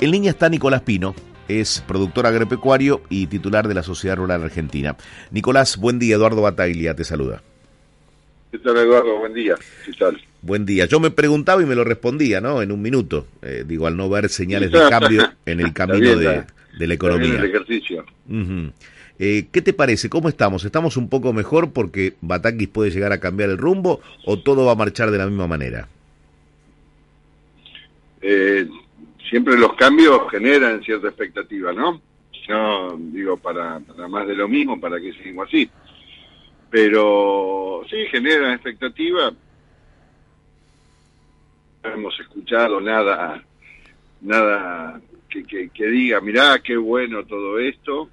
En línea está Nicolás Pino, es productor agropecuario y titular de la Sociedad Rural Argentina. Nicolás, buen día. Eduardo Bataglia te saluda. ¿Qué tal, Eduardo? Buen día. ¿Qué tal? Buen día. Yo me preguntaba y me lo respondía, ¿no? En un minuto. Eh, digo, al no ver señales de cambio en el camino de, de, la economía. El ejercicio. eh, ¿Qué te parece? ¿Cómo estamos? ¿Estamos un poco mejor porque Batakis puede llegar a cambiar el rumbo o todo va a marchar de la misma manera? Eh, siempre los cambios generan cierta expectativa, ¿no? No digo para, para más de lo mismo, para que sigamos así. Pero sí, generan expectativa. No hemos escuchado nada, nada que, que, diga, mirá, qué bueno todo esto.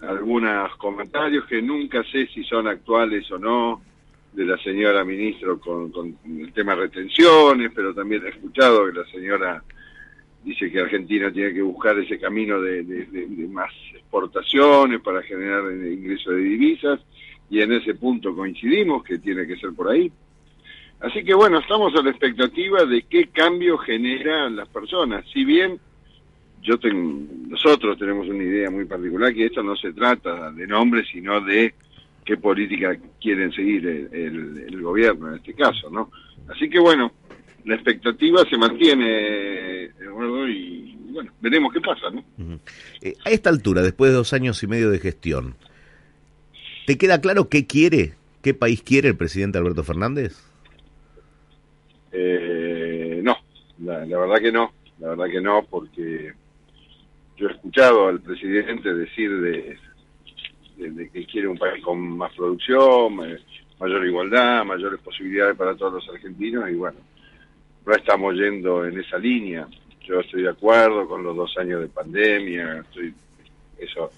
Algunos comentarios que nunca sé si son actuales o no, de la señora ministro con, con el tema retenciones, pero también he escuchado que la señora dice que Argentina tiene que buscar ese camino de, más exportaciones para generar ingresos de divisas y en ese punto coincidimos que tiene que ser por ahí. Así que bueno, estamos a la expectativa de qué cambio generan las personas. Si bien yo tengo, nosotros tenemos una idea muy particular que esto no se trata de nombres, sino de qué política quieren seguir el, el, el gobierno en este caso, ¿no? Así que bueno, la expectativa se mantiene, Y bueno, veremos qué pasa, ¿no? Uh -huh. eh, a esta altura, después de dos años y medio de gestión, ¿te queda claro qué quiere, qué país quiere el presidente Alberto Fernández? Eh, no, la, la verdad que no, la verdad que no, porque yo he escuchado al presidente decir de, de, de que quiere un país con más producción, mayor igualdad, mayores posibilidades para todos los argentinos y bueno, no estamos yendo en esa línea. Yo estoy de acuerdo con los dos años de pandemia, estoy, eso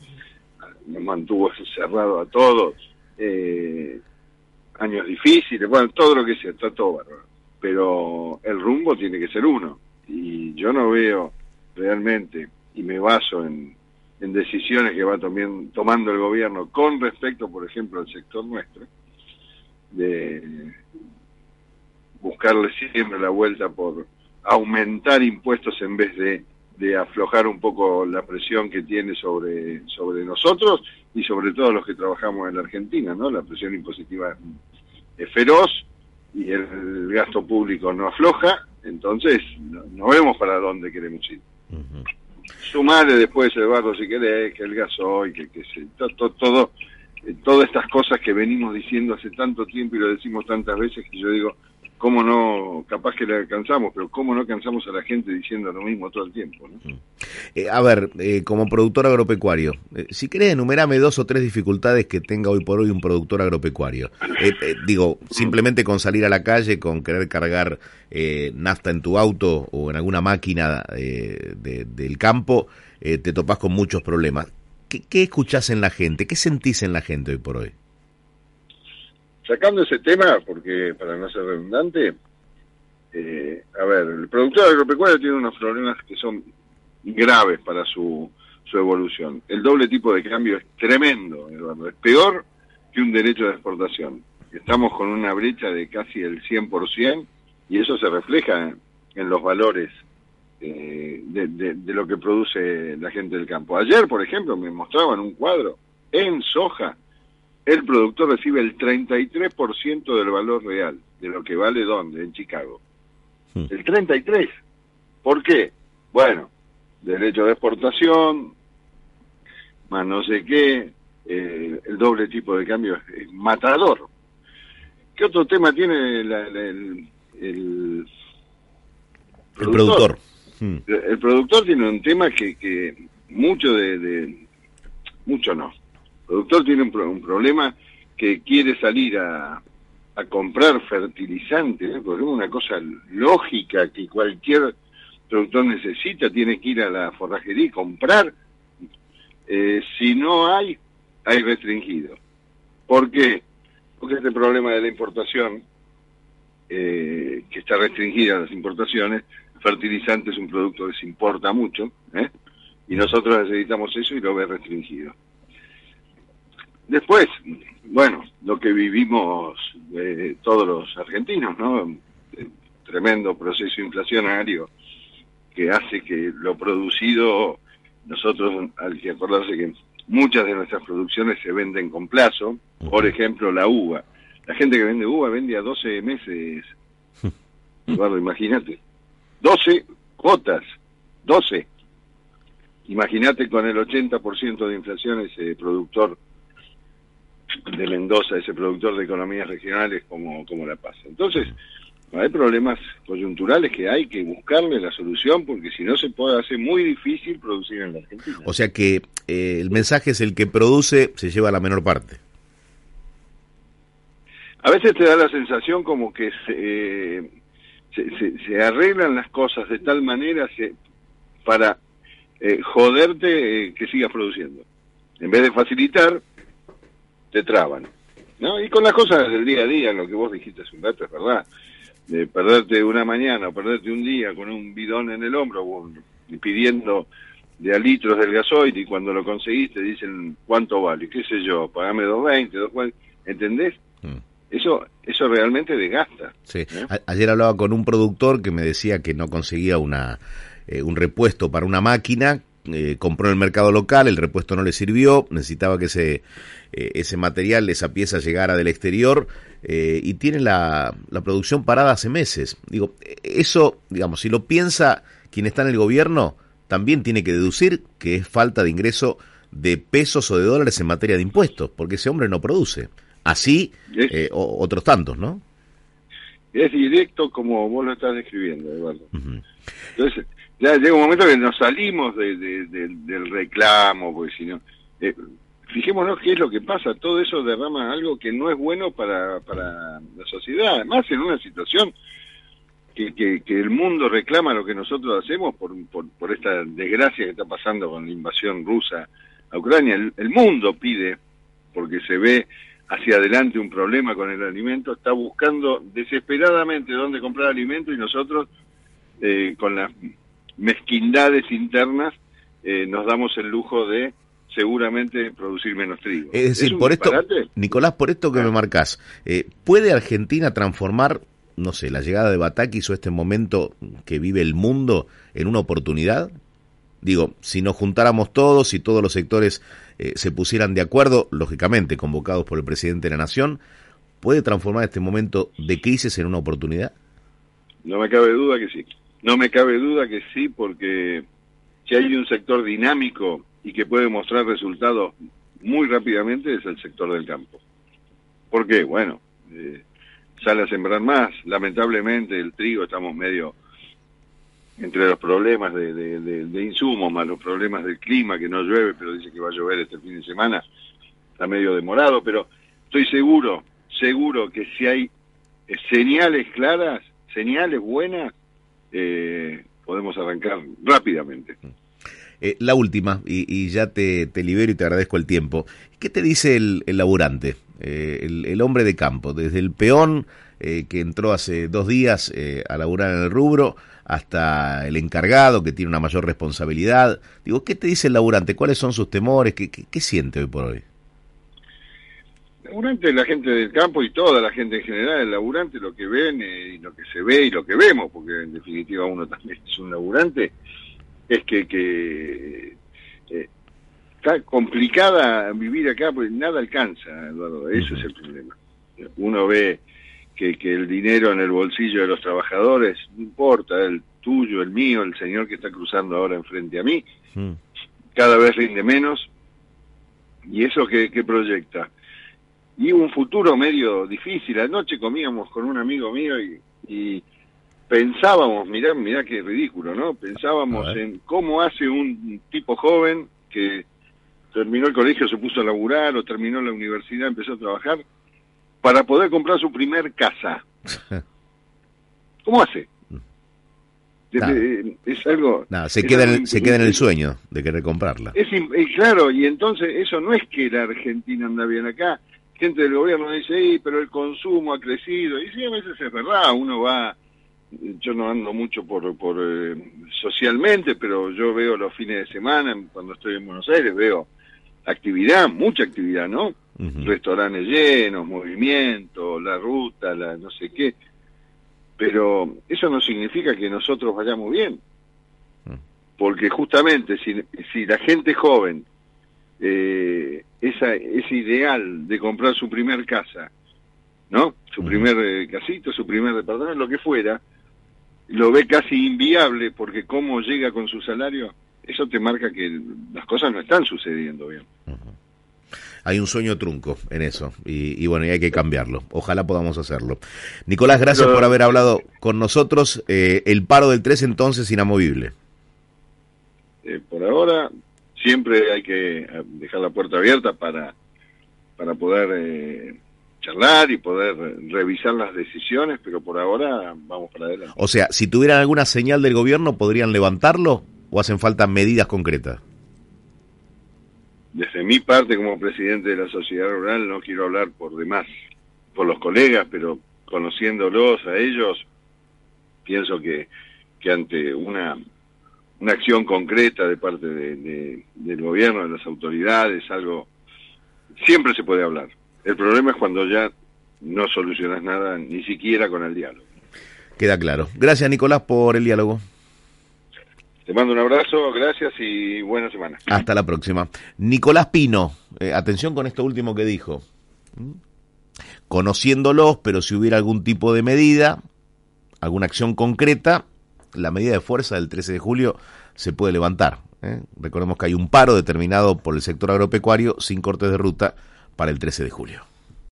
nos mantuvo encerrado a todos. Eh, años difíciles, bueno, todo lo que sea, está todo bárbaro. Pero el rumbo tiene que ser uno. Y yo no veo realmente, y me baso en, en decisiones que va tomando, tomando el gobierno con respecto, por ejemplo, al sector nuestro, de buscarle siempre la vuelta por aumentar impuestos en vez de, de aflojar un poco la presión que tiene sobre, sobre nosotros y sobre todo los que trabajamos en la Argentina, ¿no? La presión impositiva es feroz y el gasto público no afloja, entonces no, no vemos para dónde queremos ir. Uh -huh. Sumarle después, Eduardo, si querés, que el gasoil, que, que se, todo, todo, eh, todas estas cosas que venimos diciendo hace tanto tiempo y lo decimos tantas veces que yo digo, cómo no, capaz que le alcanzamos, pero cómo no cansamos a la gente diciendo lo mismo todo el tiempo. ¿no? Eh, a ver, eh, como productor agropecuario, eh, si querés enumerame dos o tres dificultades que tenga hoy por hoy un productor agropecuario. Eh, digo, simplemente con salir a la calle, con querer cargar nafta en tu auto o en alguna máquina de, del campo, te topás con muchos problemas. ¿Qué, ¿Qué escuchás en la gente? ¿Qué sentís en la gente hoy por hoy? Sacando ese tema, porque para no ser redundante, eh, a ver, el productor agropecuario tiene unos problemas que son graves para su, su evolución. El doble tipo de cambio es tremendo, Eduardo, es peor que un derecho de exportación. Estamos con una brecha de casi el 100% y eso se refleja en, los valores eh, de lo que produce la gente del campo. Ayer, por ejemplo, me mostraban un cuadro en soja el productor recibe el 33% del valor real, de lo que vale dónde, en Chicago. Hmm. El 33. ¿Por qué? Bueno, derecho de exportación, más no sé qué, eh, el doble tipo de cambio es, matador. ¿Qué otro tema tiene la, la, el, el, productor? El productor. Hmm. El productor tiene un tema que, que mucho de, de mucho no productor tiene un, un, problema que quiere salir a, comprar fertilizantes, porque es una cosa lógica que cualquier productor necesita, tiene que ir a la forrajería y comprar. Eh, si no hay, hay restringido. ¿Por qué? Porque este problema de la importación, eh, que está restringida a las importaciones, fertilizante es un producto que se importa mucho, ¿eh? y nosotros necesitamos eso y lo ve restringido. Después, bueno, lo que vivimos eh, todos los argentinos, ¿no? tremendo proceso inflacionario que hace que lo producido, nosotros hay que acordarse que muchas de nuestras producciones se venden con plazo, por ejemplo la uva. La gente que vende uva vende a 12 meses, Eduardo, imagínate. 12 cuotas, 12. Imagínate con el 80% de inflación ese productor de Mendoza, ese productor de economías regionales como, como La Paz. Entonces, hay problemas coyunturales que hay que buscarle la solución porque si no se puede hacer muy difícil producir en la Argentina. O sea que eh, el mensaje es el que produce se lleva la menor parte. A veces te da la sensación como que se, se, arreglan las cosas de tal manera para eh, joderte eh, que sigas produciendo. En vez de facilitar, te traban. ¿no? Y con las cosas del día a día, lo que vos dijiste hace un rato es verdad de perderte una mañana o perderte un día con un bidón en el hombro y pidiendo de a litros del gasoil y cuando lo conseguiste dicen cuánto vale, qué sé yo, pagame 2.20, 2.40, ¿entendés? Mm. Eso, eso realmente desgasta. Sí. ¿eh? Ayer hablaba con un productor que me decía que no conseguía una, eh, un repuesto para una máquina eh, compró en el mercado local, el repuesto no le sirvió, necesitaba que ese, eh, ese material, esa pieza llegara del exterior eh, y tiene la, la, producción parada hace meses. Digo, eso, digamos, si lo piensa quien está en el gobierno, también tiene que deducir que es falta de ingreso de pesos o de dólares en materia de impuestos, porque ese hombre no produce. Así, otros tantos, ¿no? Es directo como vos lo estás describiendo, Eduardo. Entonces, ya llega un momento que nos salimos de, del reclamo, porque si no... Eh, fijémonos qué es lo que pasa, todo eso derrama algo que no es bueno para, para la sociedad, además en una situación que, que, el mundo reclama lo que nosotros hacemos por, por, esta desgracia que está pasando con la invasión rusa a Ucrania. El, el, mundo pide, porque se ve hacia adelante un problema con el alimento, está buscando desesperadamente dónde comprar alimento y nosotros eh, con la mezquindades internas, eh, nos damos el lujo de seguramente producir menos trigo. Es decir, por esto, Nicolás, por esto que me marcas, eh, ¿puede Argentina transformar, no sé, la llegada de Batakis o este momento que vive el mundo en una oportunidad? Digo, si nos juntáramos todos y todos los sectores eh, se pusieran de acuerdo, lógicamente convocados por el presidente de la Nación, ¿puede transformar este momento de crisis en una oportunidad? No me cabe duda que sí. No me cabe duda que sí, porque si hay un sector dinámico y que puede mostrar resultados muy rápidamente es el sector del campo. ¿Por qué? Bueno, eh, sale a sembrar más. Lamentablemente el trigo estamos medio entre los problemas de, de, insumos, más los problemas del clima, que no llueve, pero dice que va a llover este fin de semana, está medio demorado, pero estoy seguro, seguro que si hay señales claras, señales buenas, eh, podemos arrancar rápidamente. Eh, la última, y, ya te, libero y te agradezco el tiempo. ¿Qué te dice el, laburante, eh, el, hombre de campo, desde el peón que entró hace dos días a laburar en el rubro, hasta el encargado que tiene una mayor responsabilidad? Digo, ¿qué te dice el laburante? ¿Cuáles son sus temores? qué, qué siente hoy por hoy? laburante, la gente del campo y toda la gente en general, el laburante, lo que ven eh, y lo que se ve y lo que vemos, porque en definitiva uno también es un laburante, es que, que eh, está complicada vivir acá, porque nada alcanza, Eduardo, eso es el problema. Uno ve que, que el dinero en el bolsillo de los trabajadores, no importa, el tuyo, el mío, el señor que está cruzando ahora enfrente a mí, cada vez rinde menos, y eso que, que proyecta y un futuro medio difícil. Anoche comíamos con un amigo mío y, pensábamos, mirá, mirá qué ridículo, ¿no? Pensábamos en cómo hace un tipo joven que terminó el colegio, se puso a laburar o terminó la universidad, empezó a trabajar, para poder comprar su primer casa. ¿Cómo hace? es algo... se, queda en, se queda en el sueño de querer comprarla. Es, claro, y entonces eso no es que la Argentina anda bien acá. Gente del gobierno dice, pero el consumo ha crecido. Y sí, a veces es verdad, uno va yo no ando mucho por, por eh, socialmente, pero yo veo los fines de semana, cuando estoy en Buenos Aires, veo actividad, mucha actividad, ¿no? Restaurantes llenos, movimiento, la ruta, la no sé qué. Pero eso no significa que nosotros vayamos bien. Mm. Porque justamente si, si la gente joven, eh, esa, ese ideal de comprar su primer casa, ¿no? Su primer eh, casito, su primer departamento, lo que fuera, lo ve casi inviable porque cómo llega con su salario, eso te marca que las cosas no están sucediendo bien. Hay un sueño trunco en eso y, bueno, y hay que cambiarlo. Ojalá podamos hacerlo. Nicolás, gracias por haber hablado con nosotros. Eh, el paro del 3 entonces inamovible. Eh, por ahora siempre hay que dejar la puerta abierta para, para poder eh, charlar y poder revisar las decisiones, pero por ahora vamos para adelante. O sea, si tuvieran alguna señal del gobierno, ¿podrían levantarlo o hacen falta medidas concretas? Desde mi parte, como presidente de la sociedad rural, no quiero hablar por demás, por los colegas, pero conociéndolos a ellos, pienso que, que ante una, una acción concreta de parte de, del gobierno, de las autoridades, algo, siempre se puede hablar. El problema es cuando ya no solucionas nada, ni siquiera con el diálogo. Queda claro. Gracias, Nicolás, por el diálogo. Te mando un abrazo, gracias y buena semana. Hasta la próxima. Nicolás Pino, eh, atención con esto último que dijo. ¿Mm? Conociéndolos, pero si hubiera algún tipo de medida, alguna acción concreta, la medida de fuerza del 13 de julio se puede levantar. ¿eh? Recordemos que hay un paro determinado por el sector agropecuario sin cortes de ruta para el 13 de julio.